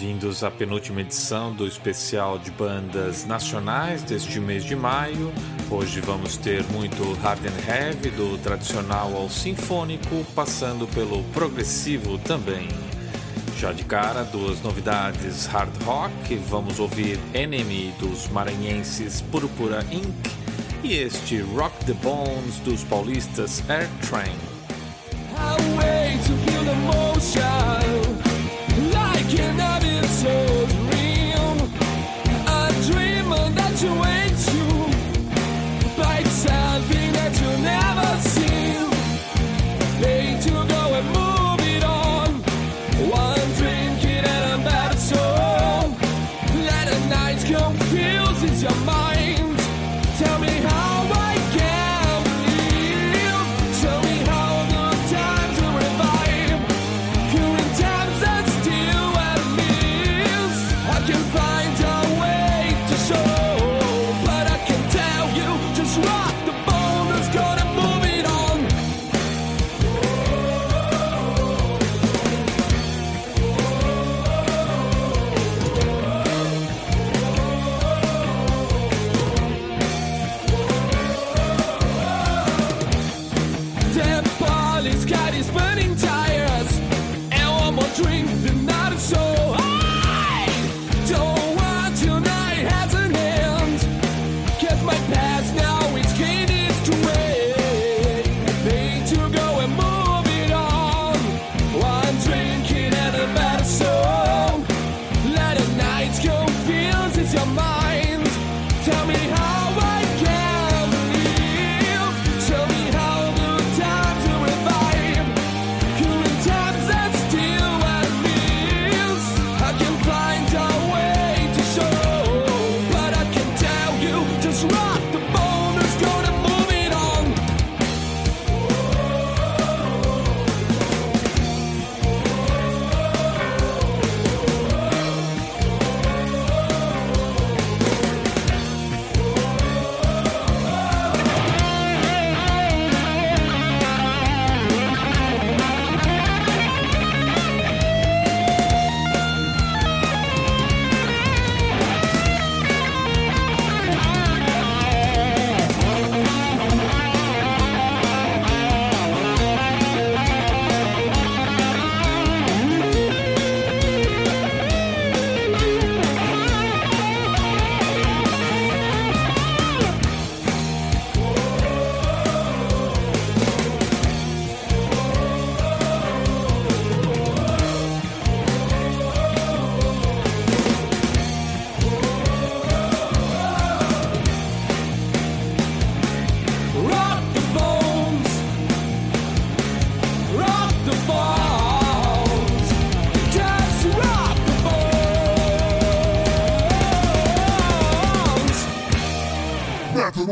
bem-vindos à penúltima edição do especial de bandas nacionais deste mês de maio. Hoje vamos ter muito hard and heavy, do tradicional ao sinfônico, passando pelo progressivo também. Já de cara, duas novidades hard rock. Vamos ouvir Enemy dos maranhenses Purpura Inc. e este Rock the Bones dos paulistas Air Train. I wait to feel the motion. like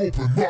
open up.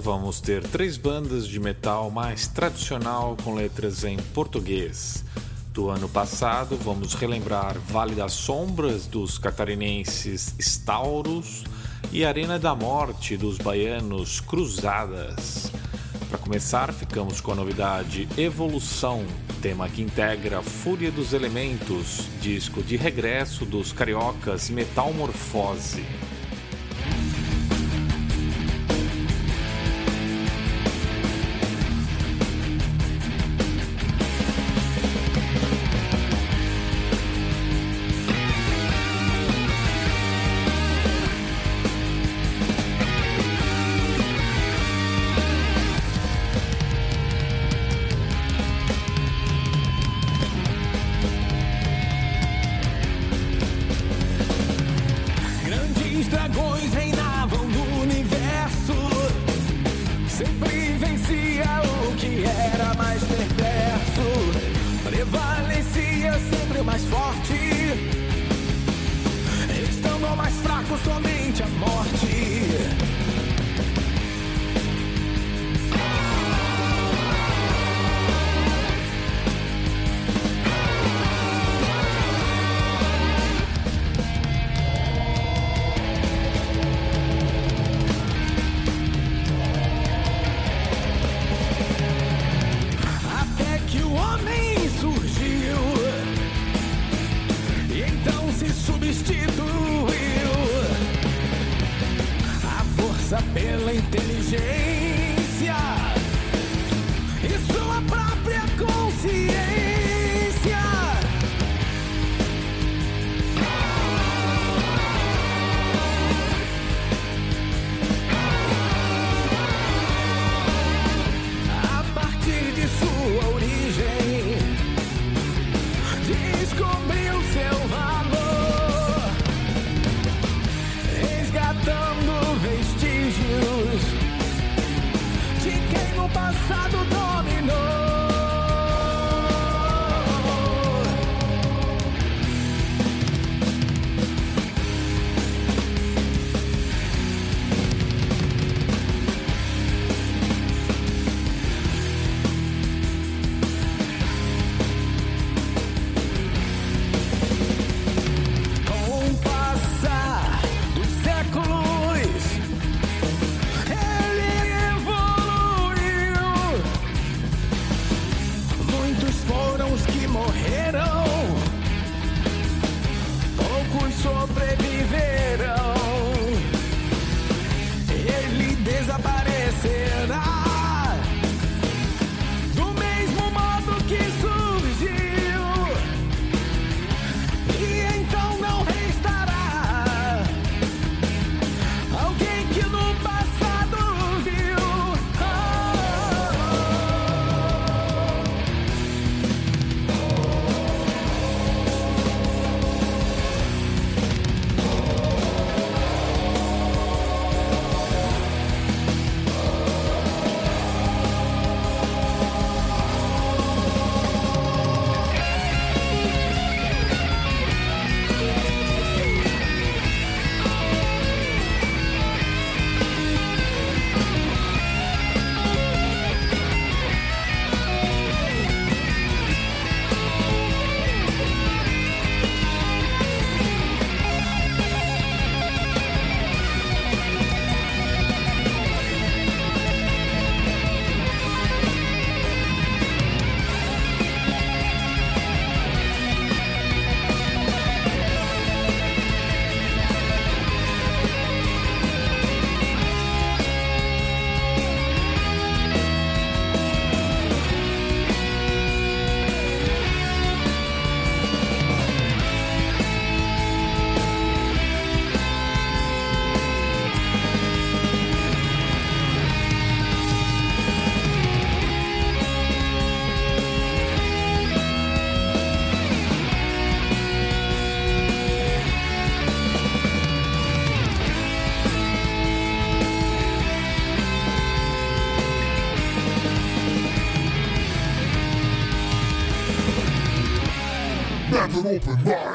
Vamos ter três bandas de metal mais tradicional com letras em português. Do ano passado, vamos relembrar Vale das Sombras dos catarinenses Stauros e Arena da Morte dos baianos Cruzadas. Para começar, ficamos com a novidade Evolução, tema que integra Fúria dos Elementos, disco de regresso dos cariocas Metalmorfose. Open mind.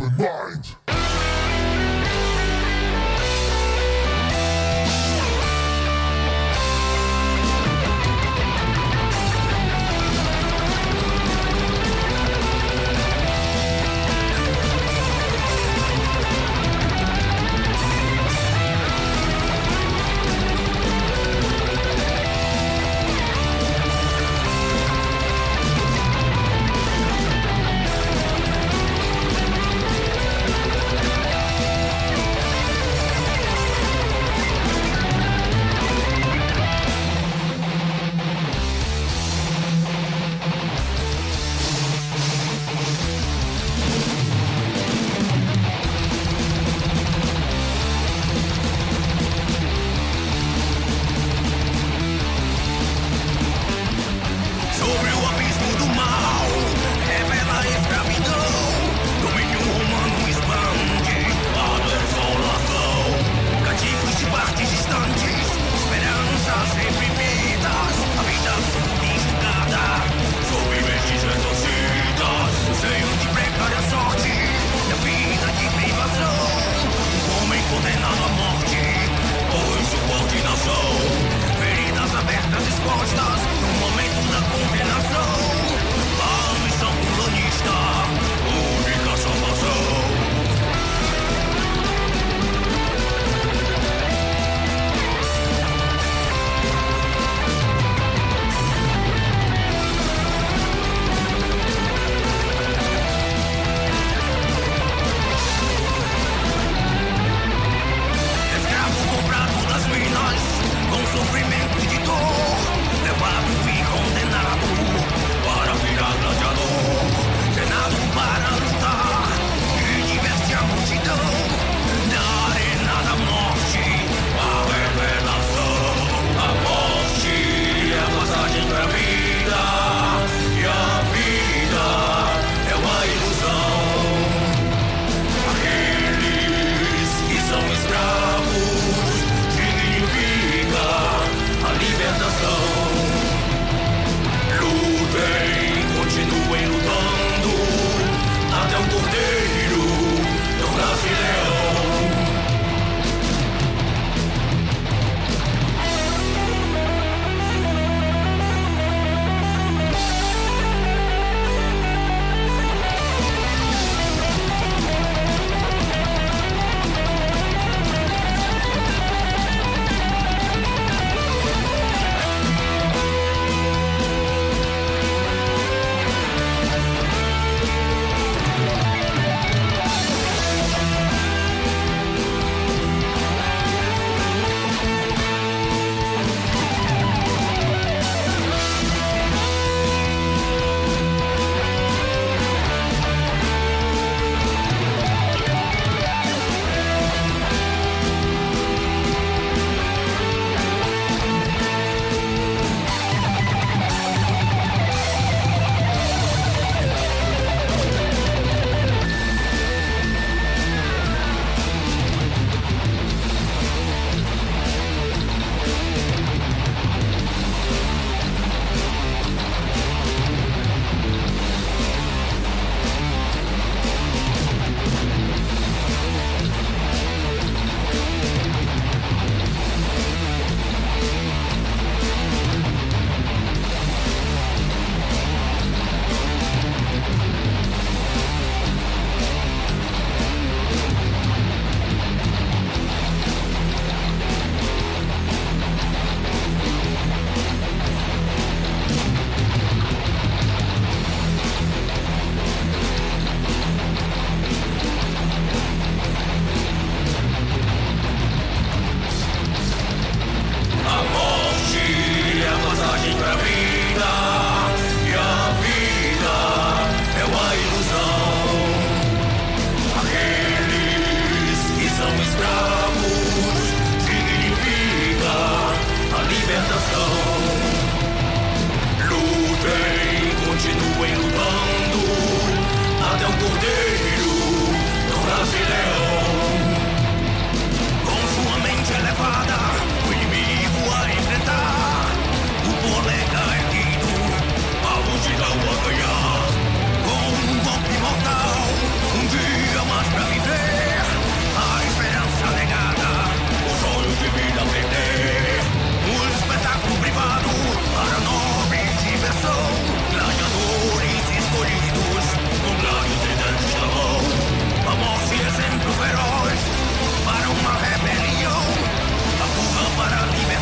Open mind.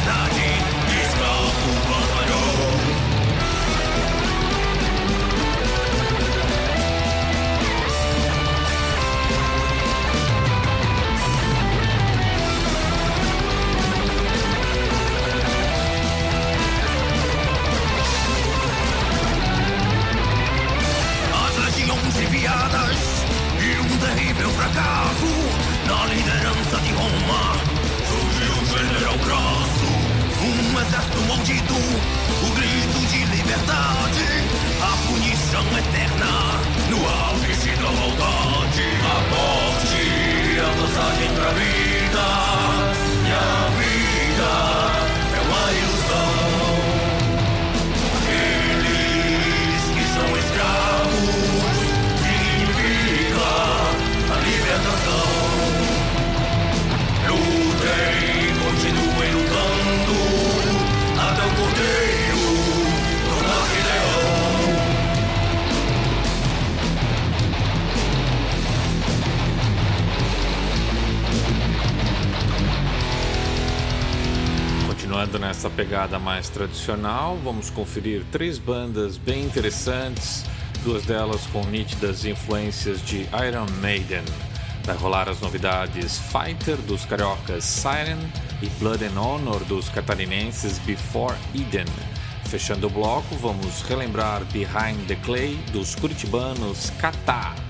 verdade. Exército maldito, o grito de liberdade, a punição eterna no ápice da maldade. A morte, a passagem pra vida, e a vida Continuando nessa pegada mais tradicional, vamos conferir três bandas bem interessantes, duas delas com nítidas influências de Iron Maiden. Vai rolar as novidades Fighter dos cariocas Siren e Blood and Honor dos catarinenses Before Eden. Fechando o bloco, vamos relembrar Behind the Clay dos curitibanos Catar.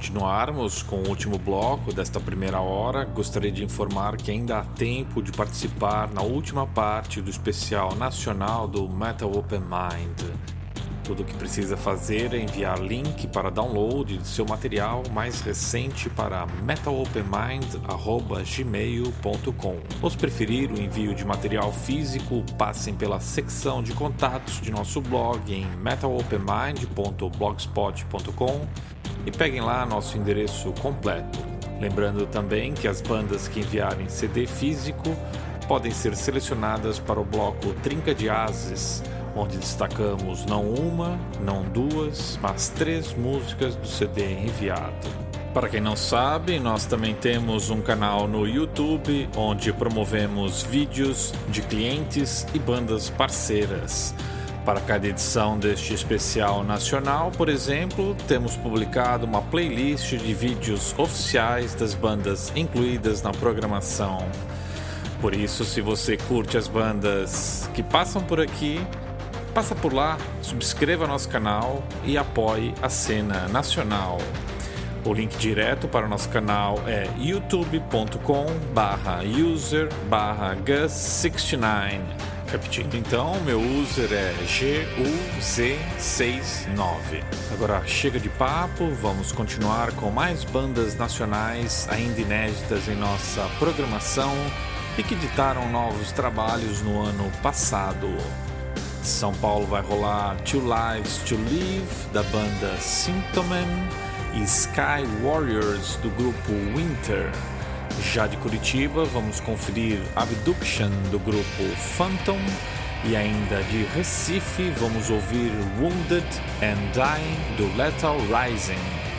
Continuarmos com o último bloco desta primeira hora, gostaria de informar que ainda há tempo de participar na última parte do especial nacional do Metal Open Mind. Tudo o que precisa fazer é enviar link para download de seu material mais recente para metalopenmind.gmail.com. Ou se preferir o envio de material físico, passem pela secção de contatos de nosso blog em metalopenmind.blogspot.com e peguem lá nosso endereço completo. Lembrando também que as bandas que enviarem CD físico podem ser selecionadas para o bloco Trinca de Ases, onde destacamos não uma, não duas, mas três músicas do CD enviado. Para quem não sabe, nós também temos um canal no YouTube onde promovemos vídeos de clientes e bandas parceiras. Para cada edição deste especial nacional, por exemplo, temos publicado uma playlist de vídeos oficiais das bandas incluídas na programação. Por isso, se você curte as bandas que passam por aqui, passa por lá, subscreva nosso canal e apoie a cena nacional. O link direto para o nosso canal é youtube.com/user/gus69. Repetindo então, meu user é GUZ69. Agora chega de papo, vamos continuar com mais bandas nacionais ainda inéditas em nossa programação e que ditaram novos trabalhos no ano passado. São Paulo vai rolar Two Lives to Live, da banda Symptomen, e Sky Warriors, do grupo Winter. Já de Curitiba, vamos conferir Abduction, do grupo Phantom. E ainda de Recife, vamos ouvir Wounded and Dying, do Lethal Rising.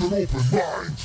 Let an open mind.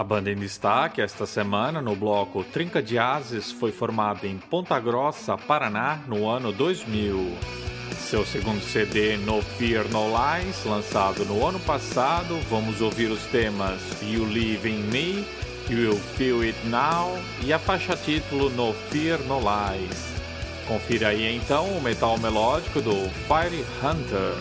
A banda em destaque esta semana no bloco Trinca de Ases foi formada em Ponta Grossa, Paraná, no ano 2000. Seu segundo CD, No Fear No Lies, lançado no ano passado, vamos ouvir os temas You Live in Me, You Feel It Now e a faixa título No Fear No Lies. Confira aí então o metal melódico do Fire Hunter.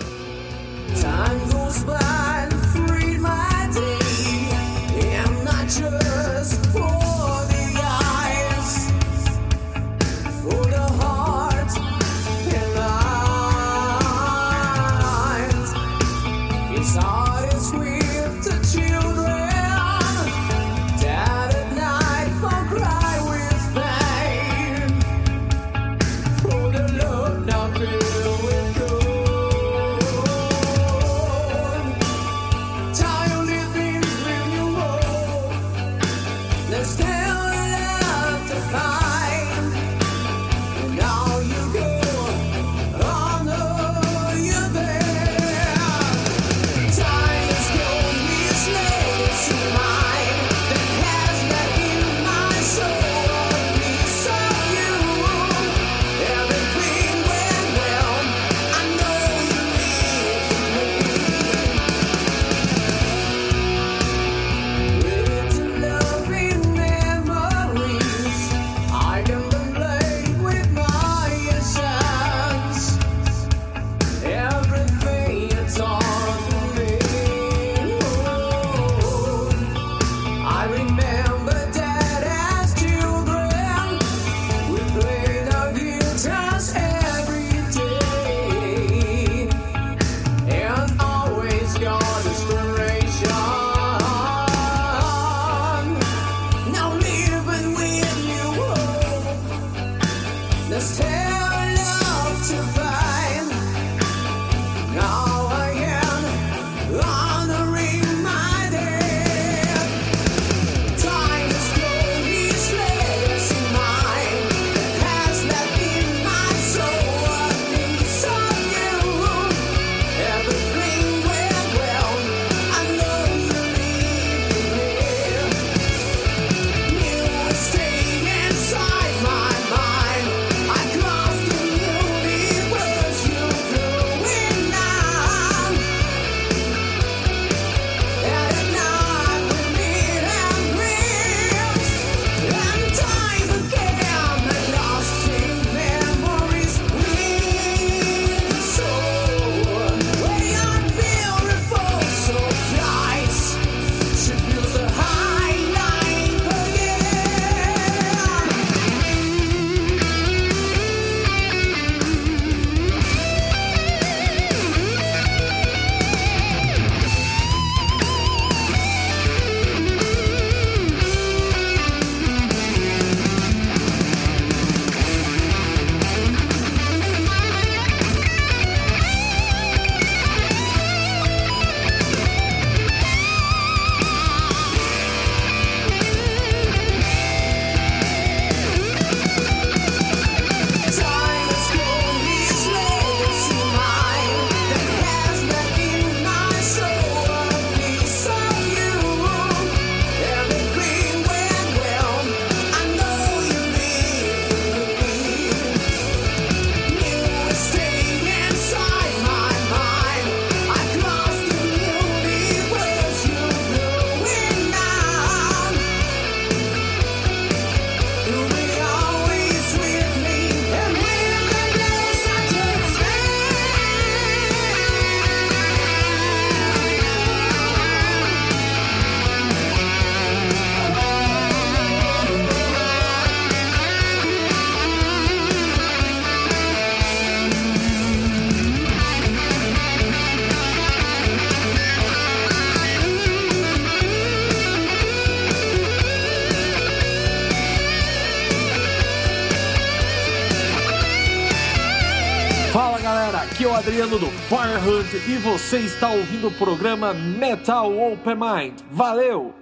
E você está ouvindo o programa Metal Open Mind. Valeu!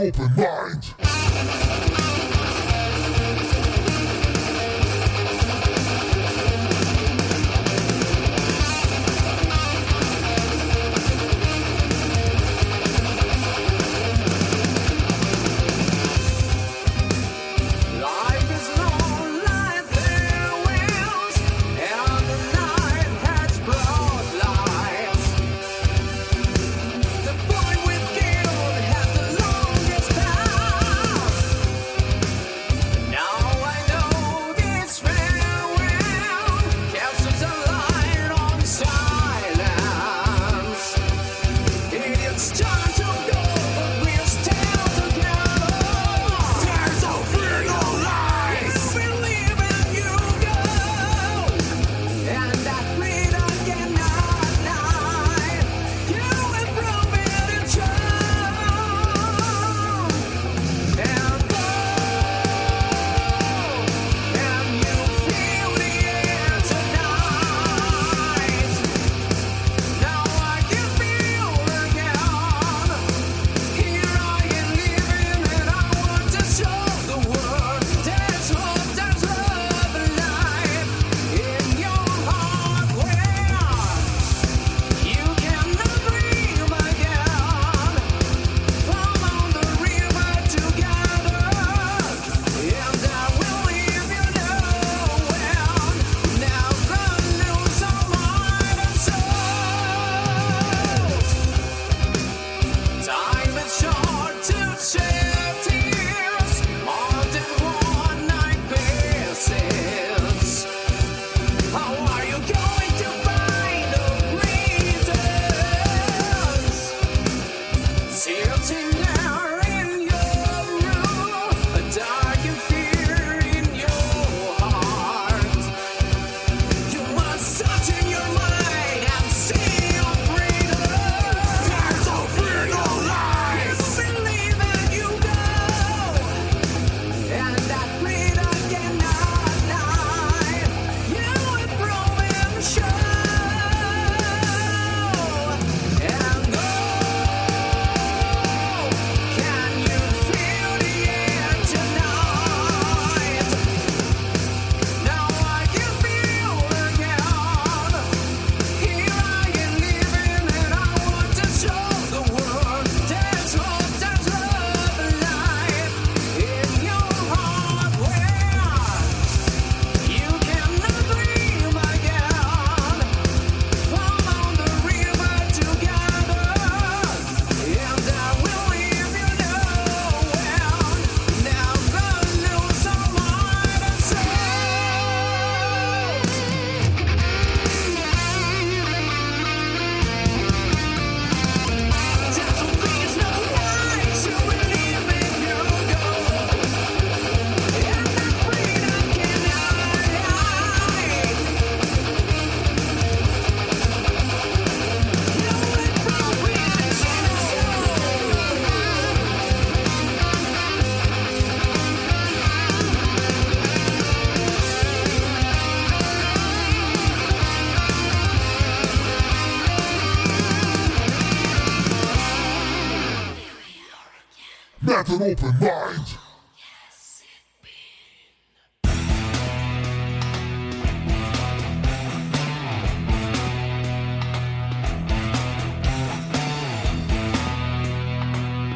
open. an open mind.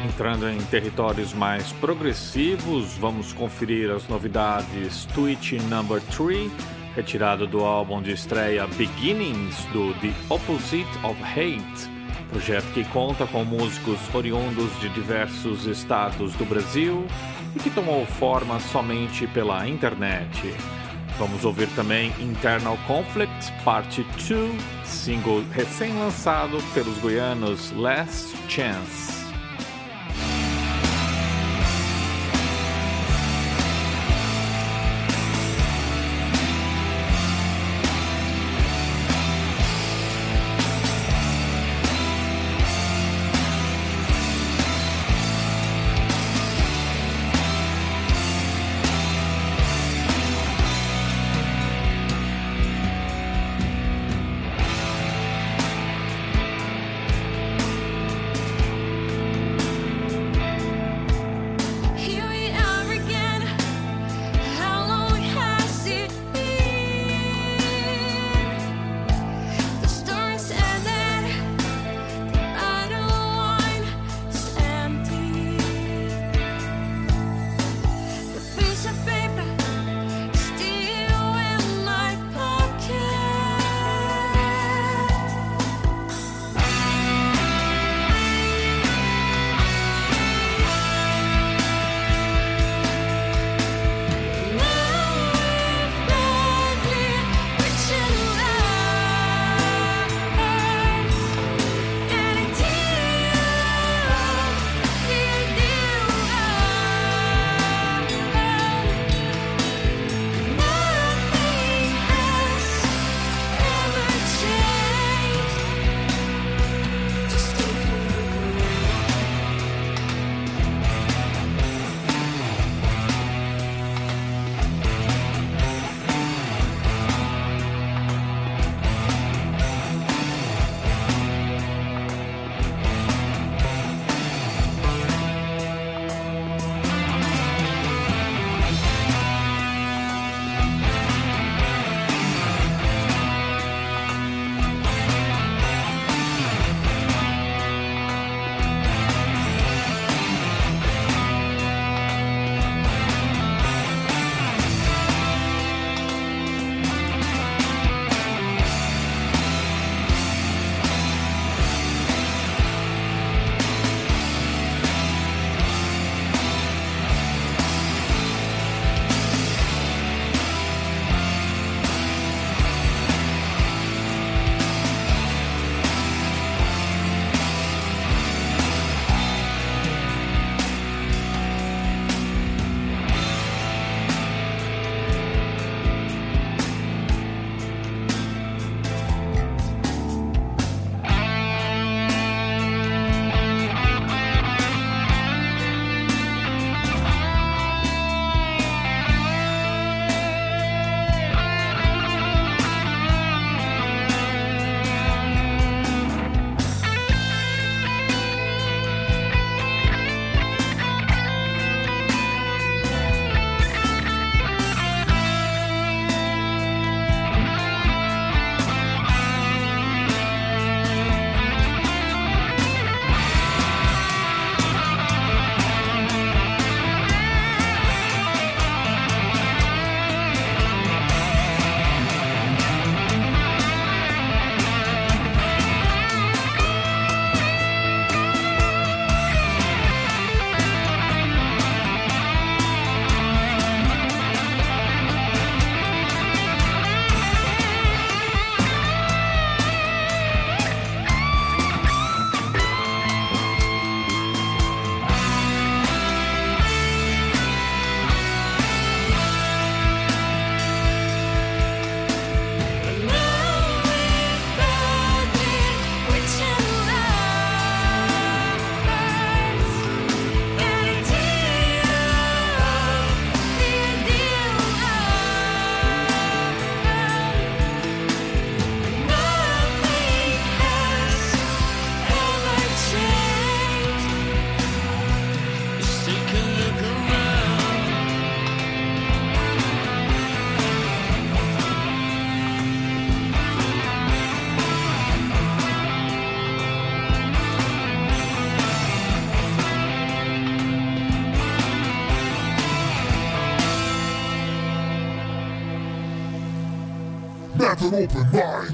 Entrando em territórios mais progressivos, vamos conferir as novidades Twitch Number 3, retirado do álbum de estreia Beginnings do The Opposite of Hate, projeto que conta com músicos oriundos de diversos estados do Brasil e que tomou forma somente pela internet. Vamos ouvir também Internal Conflict Part 2, single recém-lançado pelos goianos Last Chance. An open mind.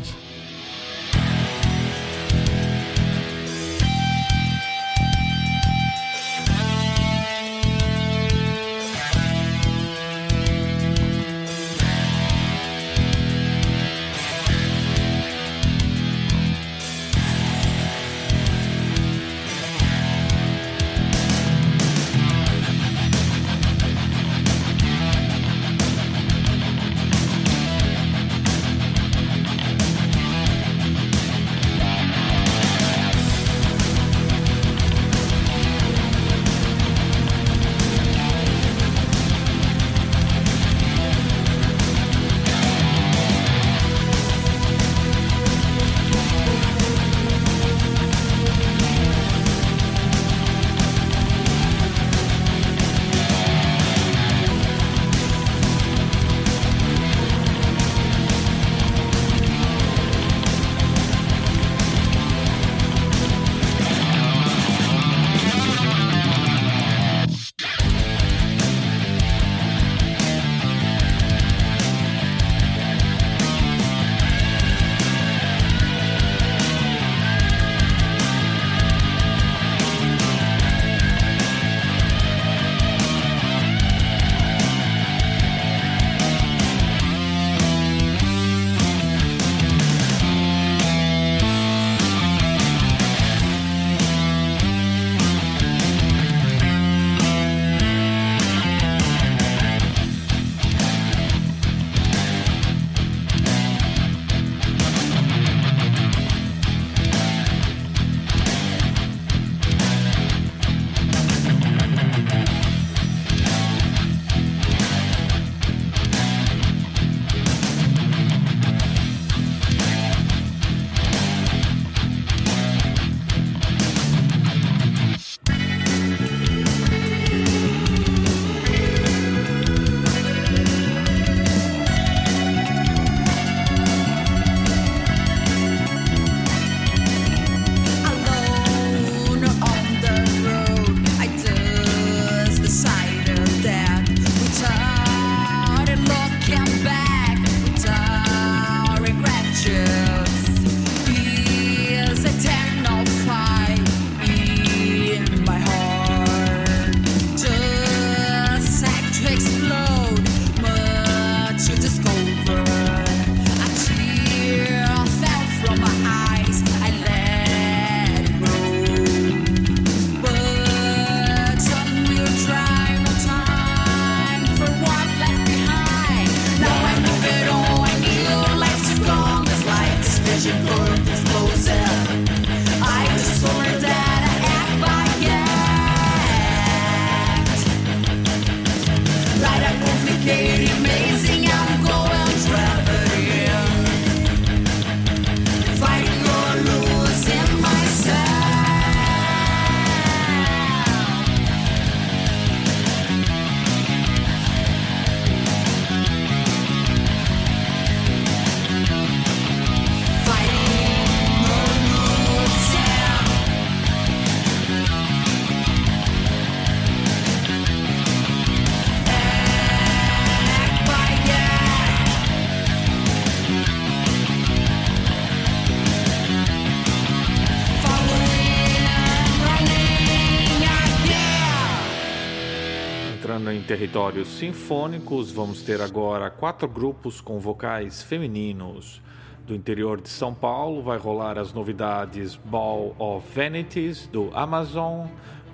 Territórios sinfônicos, vamos ter agora quatro grupos com vocais femininos. Do interior de São Paulo vai rolar as novidades Ball of Vanities do Amazon,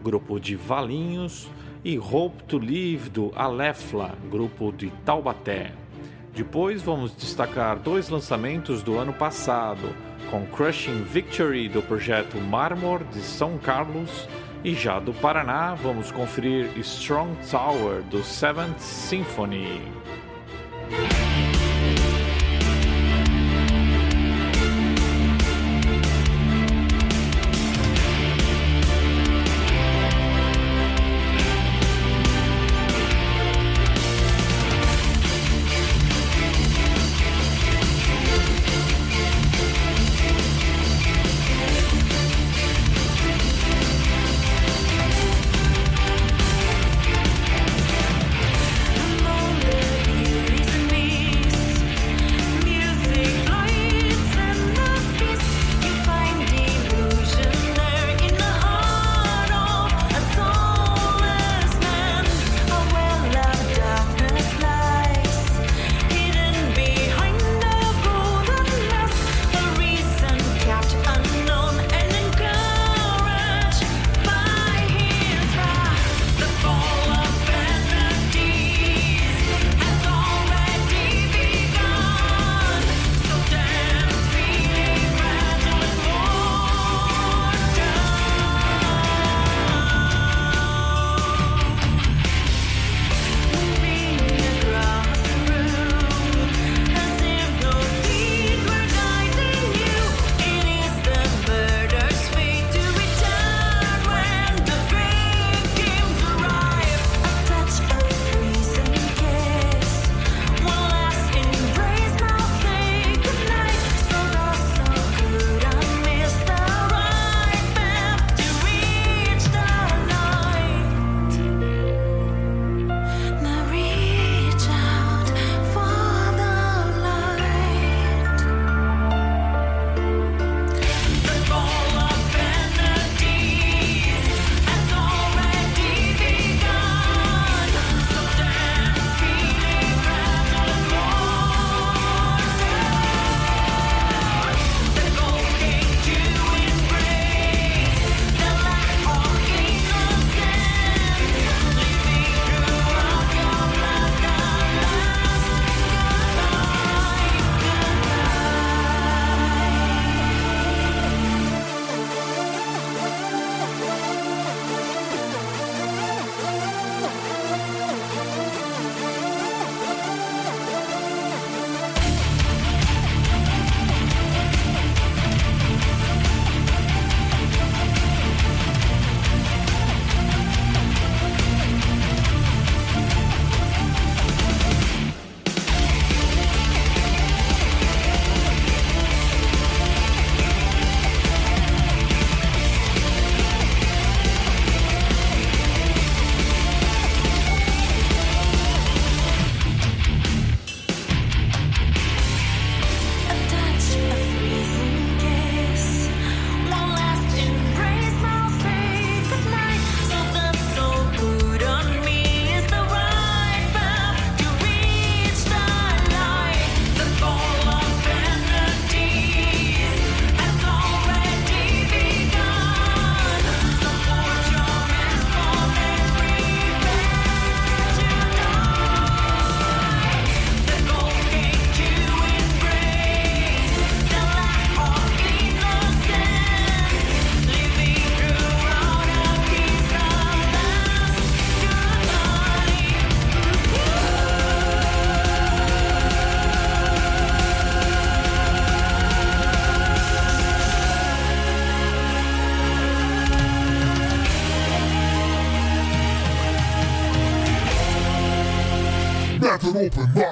grupo de Valinhos, e Hope to Live do Alefla, grupo de Taubaté. Depois vamos destacar dois lançamentos do ano passado, com Crushing Victory do projeto Marmor de São Carlos e já do Paraná vamos conferir Strong Tower do Seventh Symphony. Open mind.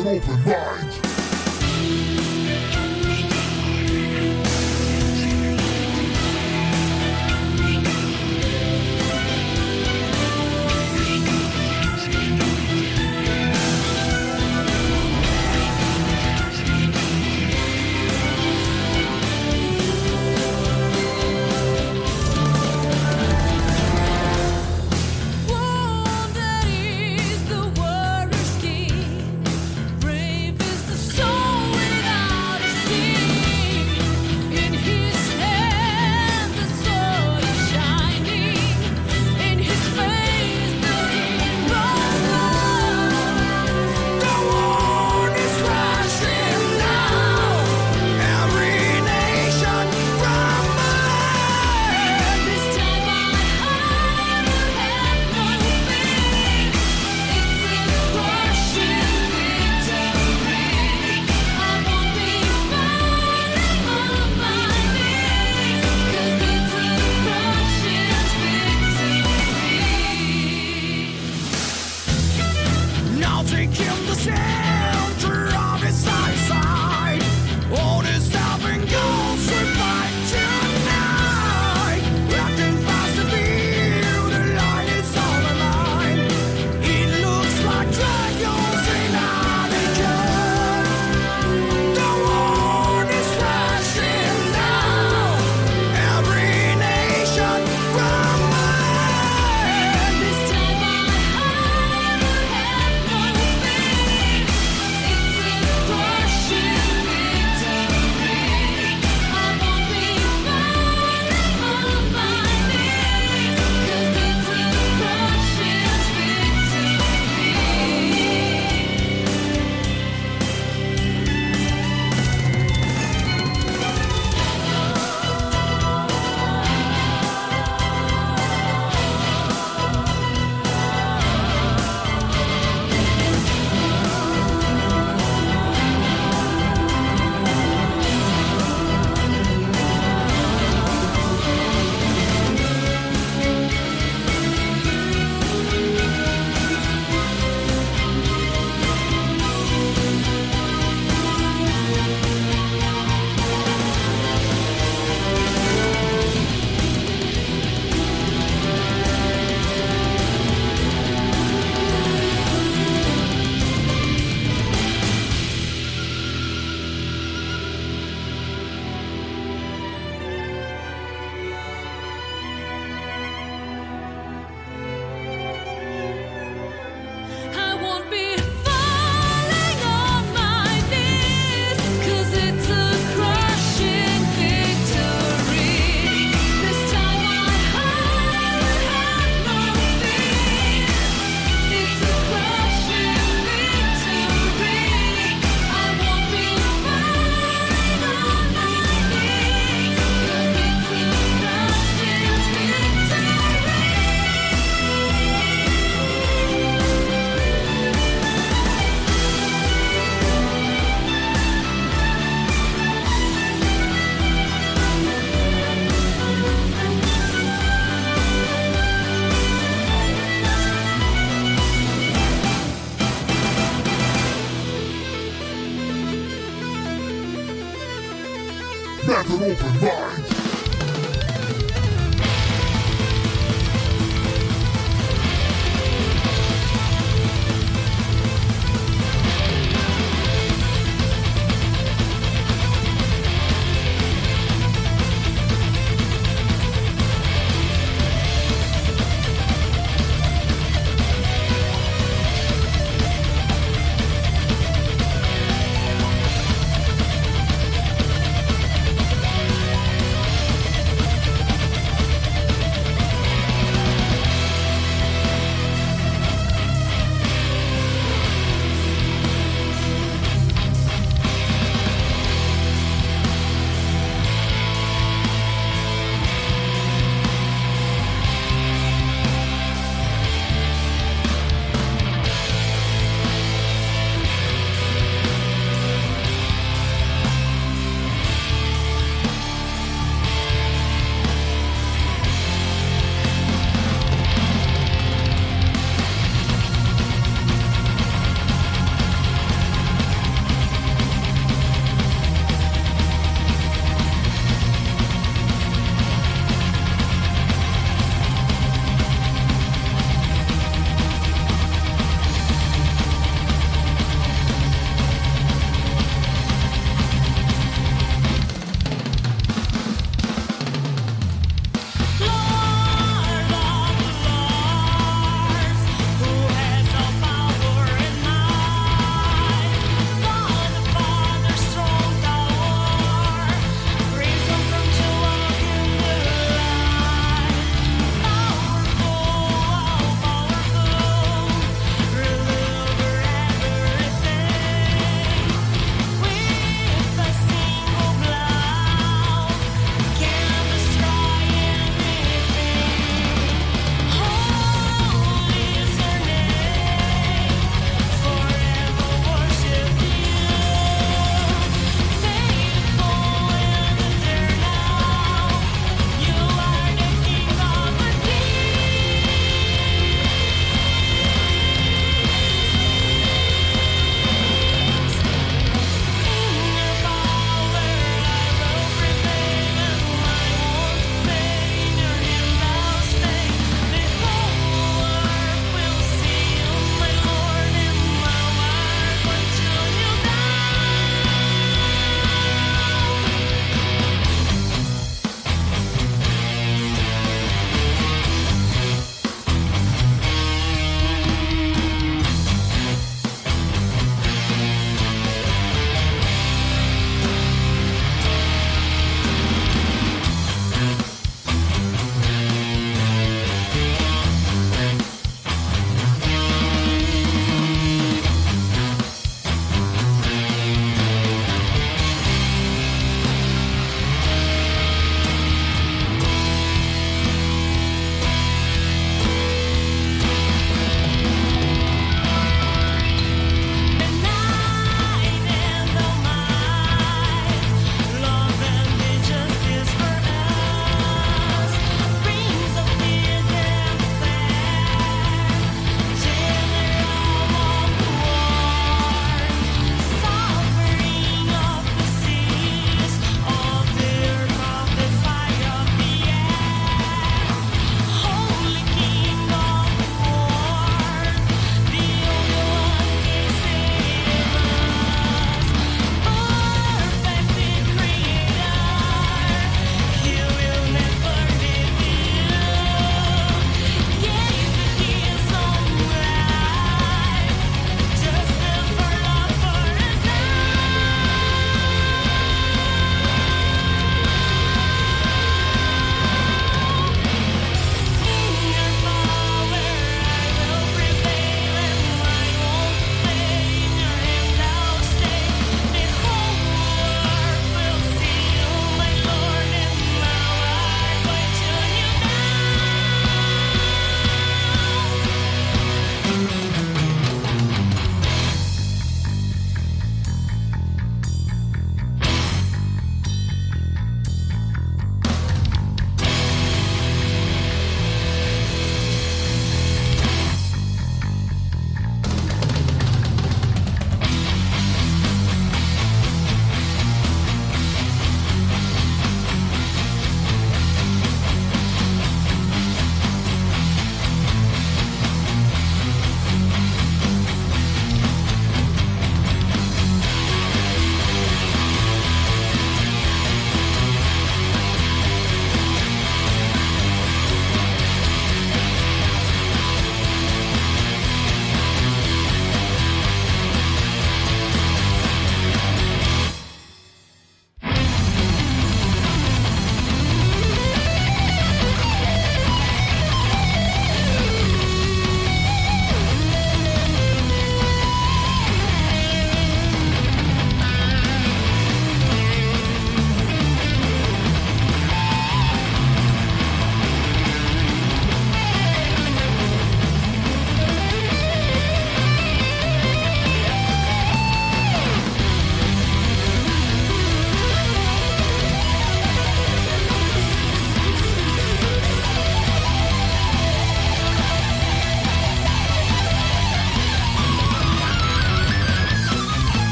Open Mind.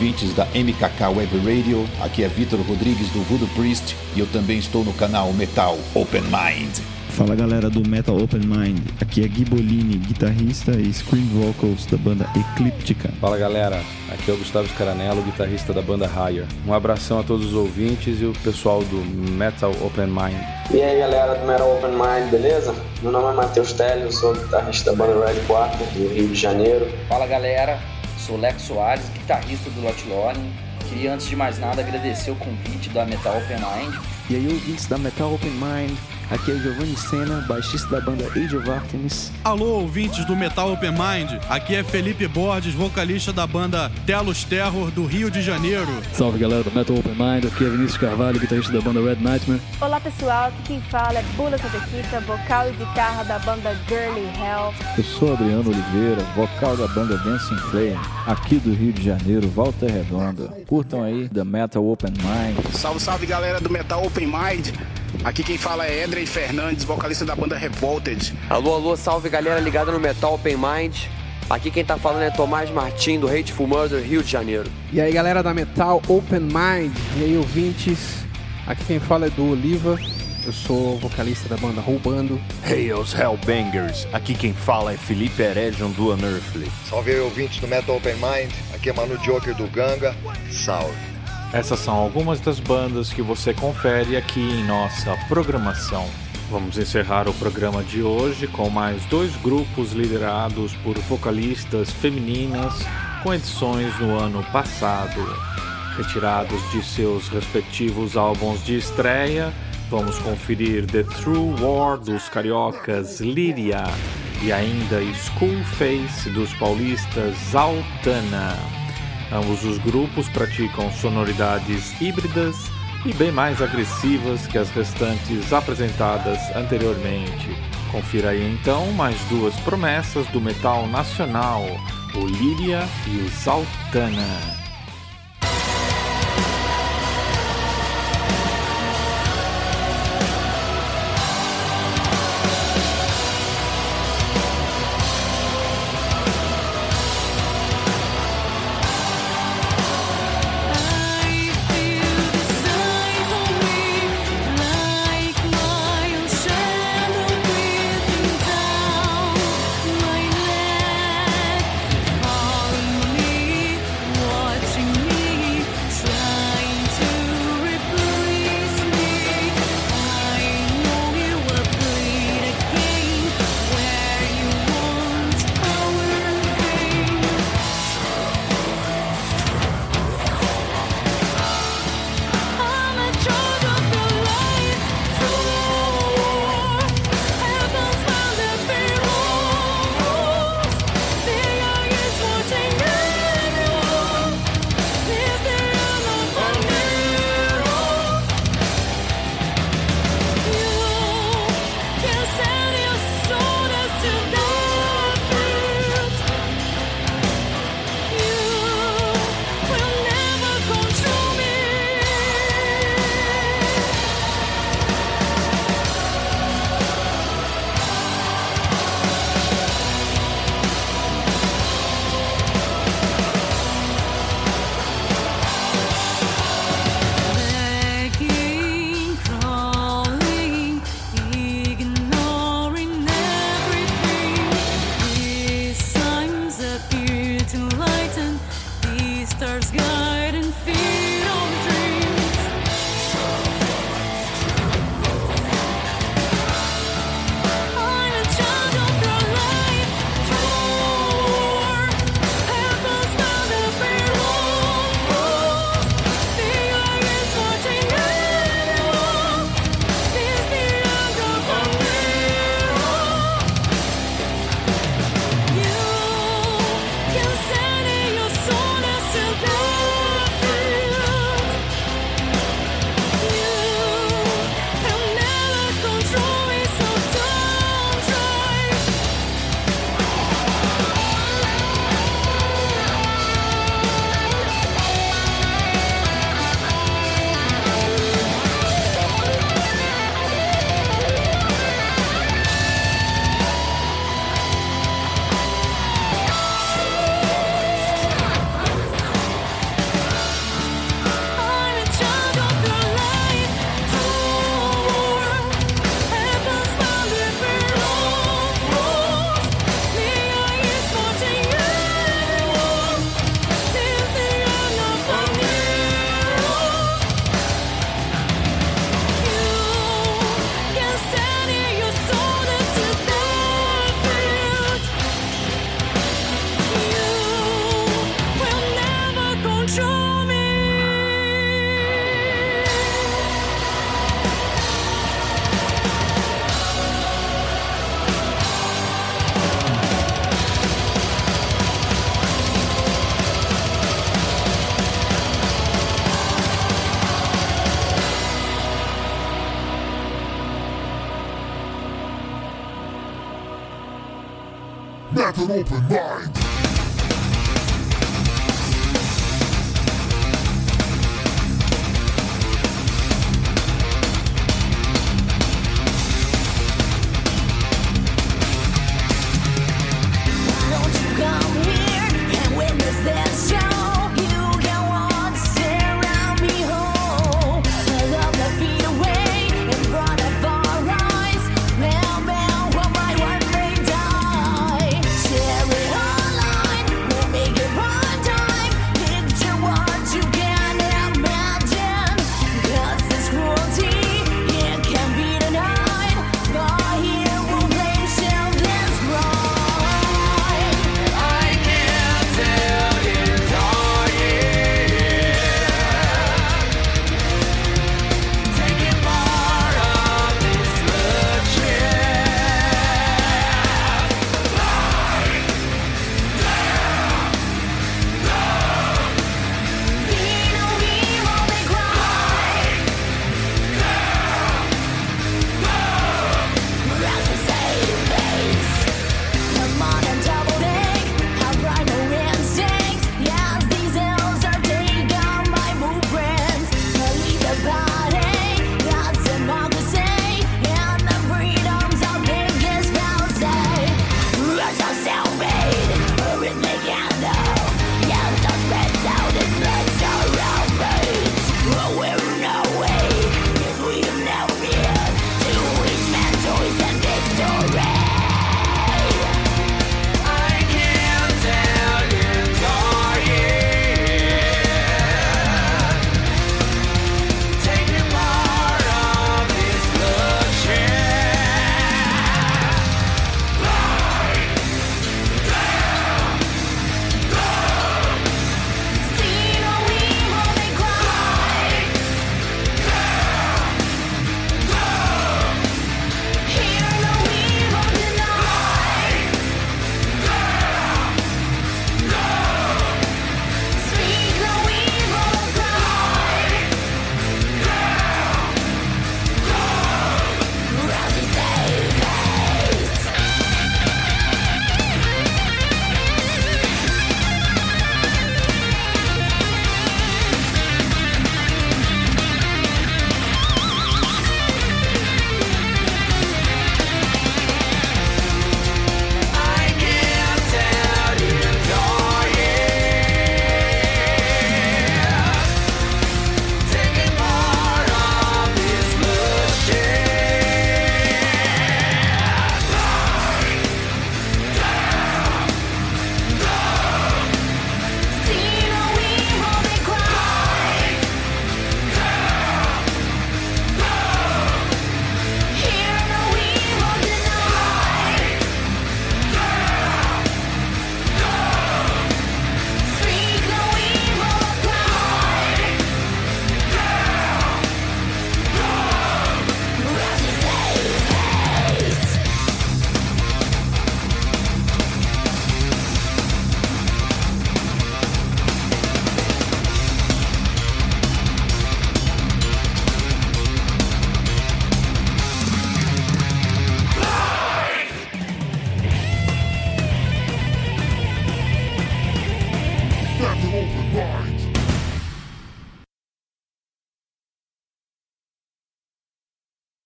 Ouvintes da MKK Web Radio, aqui é Vitor Rodrigues do Voodoo Priest e eu também estou no canal Metal Open Mind. Fala galera do Metal Open Mind, aqui é Gui Bolini, guitarrista e scream vocals da banda Eclíptica. Fala galera, aqui é o Gustavo Scaranello, guitarrista da banda Higher. Um abração a todos os ouvintes e o pessoal do Metal Open Mind. E aí galera do Metal Open Mind, beleza? Meu nome é Matheus eu sou guitarrista da banda Red 4 do Rio de Janeiro. Fala galera, sou Lex Soares, guitarrista do Lot. Queria antes de mais nada agradecer o convite da Metal Open Mind. E aí ouvintes da Metal Open Mind, aqui é Giovanni Senna, baixista da banda Age of Artemis. Alô, ouvintes do Metal Open Mind, aqui é Felipe Borges, vocalista da banda Telos Terror do Rio de Janeiro. Salve galera do Metal Open Mind, aqui é Vinícius Carvalho, guitarrista da banda Red Nightmare. Olá pessoal, aqui quem fala é Bula Satequita, vocal e guitarra da banda Girly Hell. Eu sou Adriano Oliveira, vocal da banda Dancing Flame, aqui do Rio de Janeiro, Volta Redonda. Curtam aí da Metal Open Mind. Salve, salve galera do Metal Open Mind. Aqui quem fala é Edrey Fernandes, vocalista da banda Revolted. Alô, alô, salve galera ligada no Metal Open Mind. Aqui quem tá falando é Tomás Martim do Hateful Murder Rio de Janeiro. E aí galera da Metal Open Mind, e aí ouvintes, aqui quem fala é do Oliva, eu sou vocalista da banda Roubando. Hey, os Hellbangers, aqui quem fala é Felipe Eredion do Unearthly. Salve aí ouvintes do Metal Open Mind, aqui é Manu Joker do Ganga, salve. Essas são algumas das bandas que você confere aqui em nossa programação. Vamos encerrar o programa de hoje com mais dois grupos liderados por vocalistas femininas com edições no ano passado. Retirados de seus respectivos álbuns de estreia, vamos conferir The True War dos cariocas Líria e ainda School Face dos paulistas Altana. Ambos os grupos praticam sonoridades híbridas e bem mais agressivas que as restantes apresentadas anteriormente. Confira aí então mais duas promessas do metal nacional, o Líria e o Saltana. Metal Open Mind.